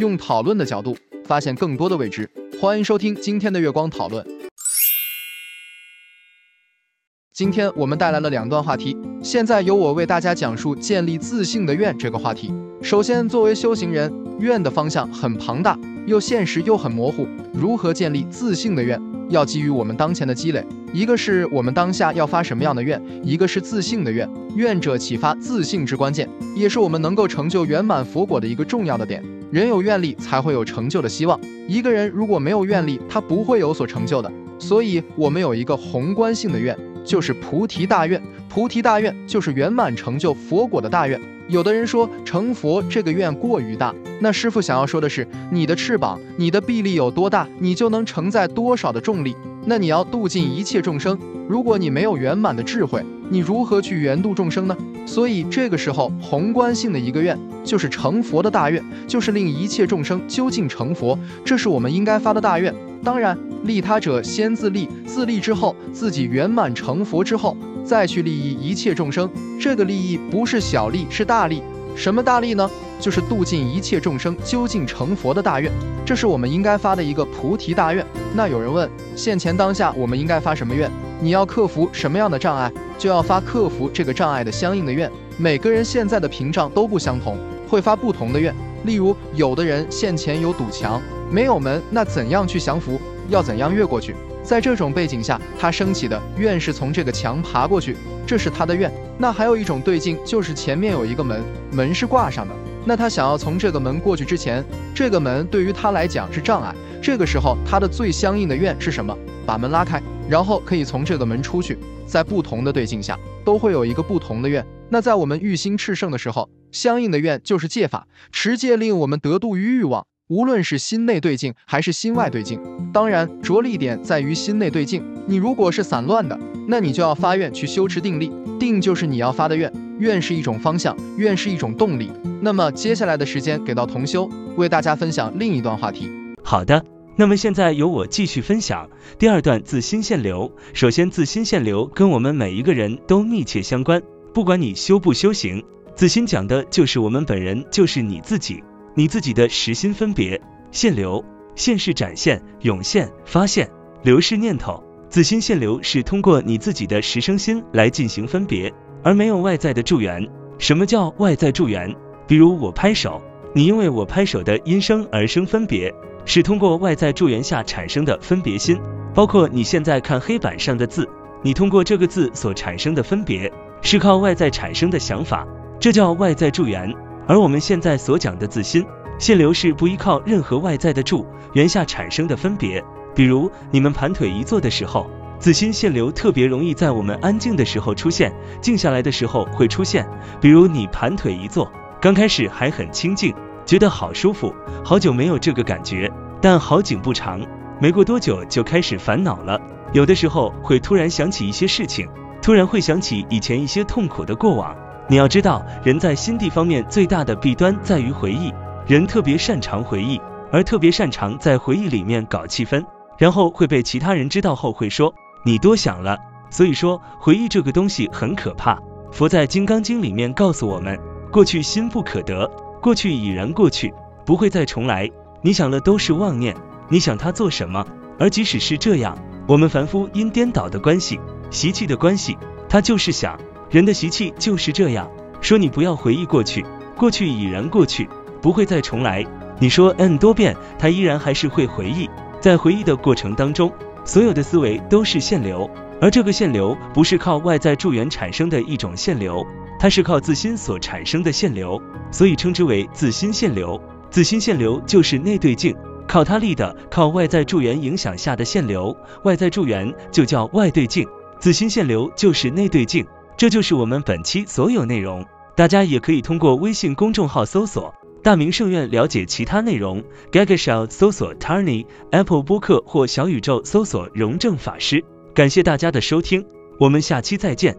用讨论的角度发现更多的未知，欢迎收听今天的月光讨论。今天我们带来了两段话题，现在由我为大家讲述建立自信的愿这个话题。首先，作为修行人，愿的方向很庞大，又现实又很模糊。如何建立自信的愿？要基于我们当前的积累，一个是我们当下要发什么样的愿，一个是自信的愿。愿者启发自信之关键，也是我们能够成就圆满佛果的一个重要的点。人有愿力，才会有成就的希望。一个人如果没有愿力，他不会有所成就的。所以，我们有一个宏观性的愿，就是菩提大愿。菩提大愿就是圆满成就佛果的大愿。有的人说成佛这个愿过于大，那师傅想要说的是，你的翅膀、你的臂力有多大，你就能承载多少的重力。那你要度尽一切众生，如果你没有圆满的智慧，你如何去圆度众生呢？所以这个时候，宏观性的一个愿，就是成佛的大愿，就是令一切众生究竟成佛，这是我们应该发的大愿。当然，利他者先自利，自利之后，自己圆满成佛之后，再去利益一切众生。这个利益不是小利，是大利。什么大利呢？就是度尽一切众生究竟成佛的大愿，这是我们应该发的一个菩提大愿。那有人问，现前当下我们应该发什么愿？你要克服什么样的障碍，就要发克服这个障碍的相应的愿。每个人现在的屏障都不相同，会发不同的愿。例如，有的人现前有堵墙，没有门，那怎样去降服？要怎样越过去？在这种背景下，他升起的愿是从这个墙爬过去，这是他的愿。那还有一种对境，就是前面有一个门，门是挂上的。那他想要从这个门过去之前，这个门对于他来讲是障碍。这个时候，他的最相应的愿是什么？把门拉开，然后可以从这个门出去。在不同的对境下，都会有一个不同的愿。那在我们欲心炽盛的时候，相应的愿就是戒法，持戒令我们得度于欲望。无论是心内对境还是心外对境，当然着力点在于心内对境。你如果是散乱的，那你就要发愿去修持定力，定就是你要发的愿。愿是一种方向，愿是一种动力。那么接下来的时间给到同修，为大家分享另一段话题。好的，那么现在由我继续分享第二段自心现流。首先，自心现流跟我们每一个人都密切相关，不管你修不修行，自心讲的就是我们本人，就是你自己。你自己的实心分别现流，现是展现、涌现、发现，流是念头。自心现流是通过你自己的实生心来进行分别，而没有外在的助缘。什么叫外在助缘？比如我拍手，你因为我拍手的音声而生分别，是通过外在助缘下产生的分别心。包括你现在看黑板上的字，你通过这个字所产生的分别，是靠外在产生的想法，这叫外在助缘。而我们现在所讲的自心限流是不依靠任何外在的助缘下产生的分别，比如你们盘腿一坐的时候，自心限流特别容易在我们安静的时候出现，静下来的时候会出现。比如你盘腿一坐，刚开始还很清静，觉得好舒服，好久没有这个感觉，但好景不长，没过多久就开始烦恼了，有的时候会突然想起一些事情，突然会想起以前一些痛苦的过往。你要知道，人在心地方面最大的弊端在于回忆，人特别擅长回忆，而特别擅长在回忆里面搞气氛，然后会被其他人知道后会说你多想了。所以说，回忆这个东西很可怕。佛在《金刚经》里面告诉我们，过去心不可得，过去已然过去，不会再重来。你想的都是妄念，你想他做什么？而即使是这样，我们凡夫因颠倒的关系、习气的关系，他就是想。人的习气就是这样，说你不要回忆过去，过去已然过去，不会再重来。你说 n 多遍，他依然还是会回忆。在回忆的过程当中，所有的思维都是限流，而这个限流不是靠外在助缘产生的一种限流，它是靠自心所产生的限流，所以称之为自心限流。自心限流就是内对境，靠他力的，靠外在助缘影响下的限流，外在助缘就叫外对境，自心限流就是内对境。这就是我们本期所有内容，大家也可以通过微信公众号搜索“大明圣院”了解其他内容。Gagashout 搜索 Tarny，Apple 播客或小宇宙搜索荣正法师。感谢大家的收听，我们下期再见。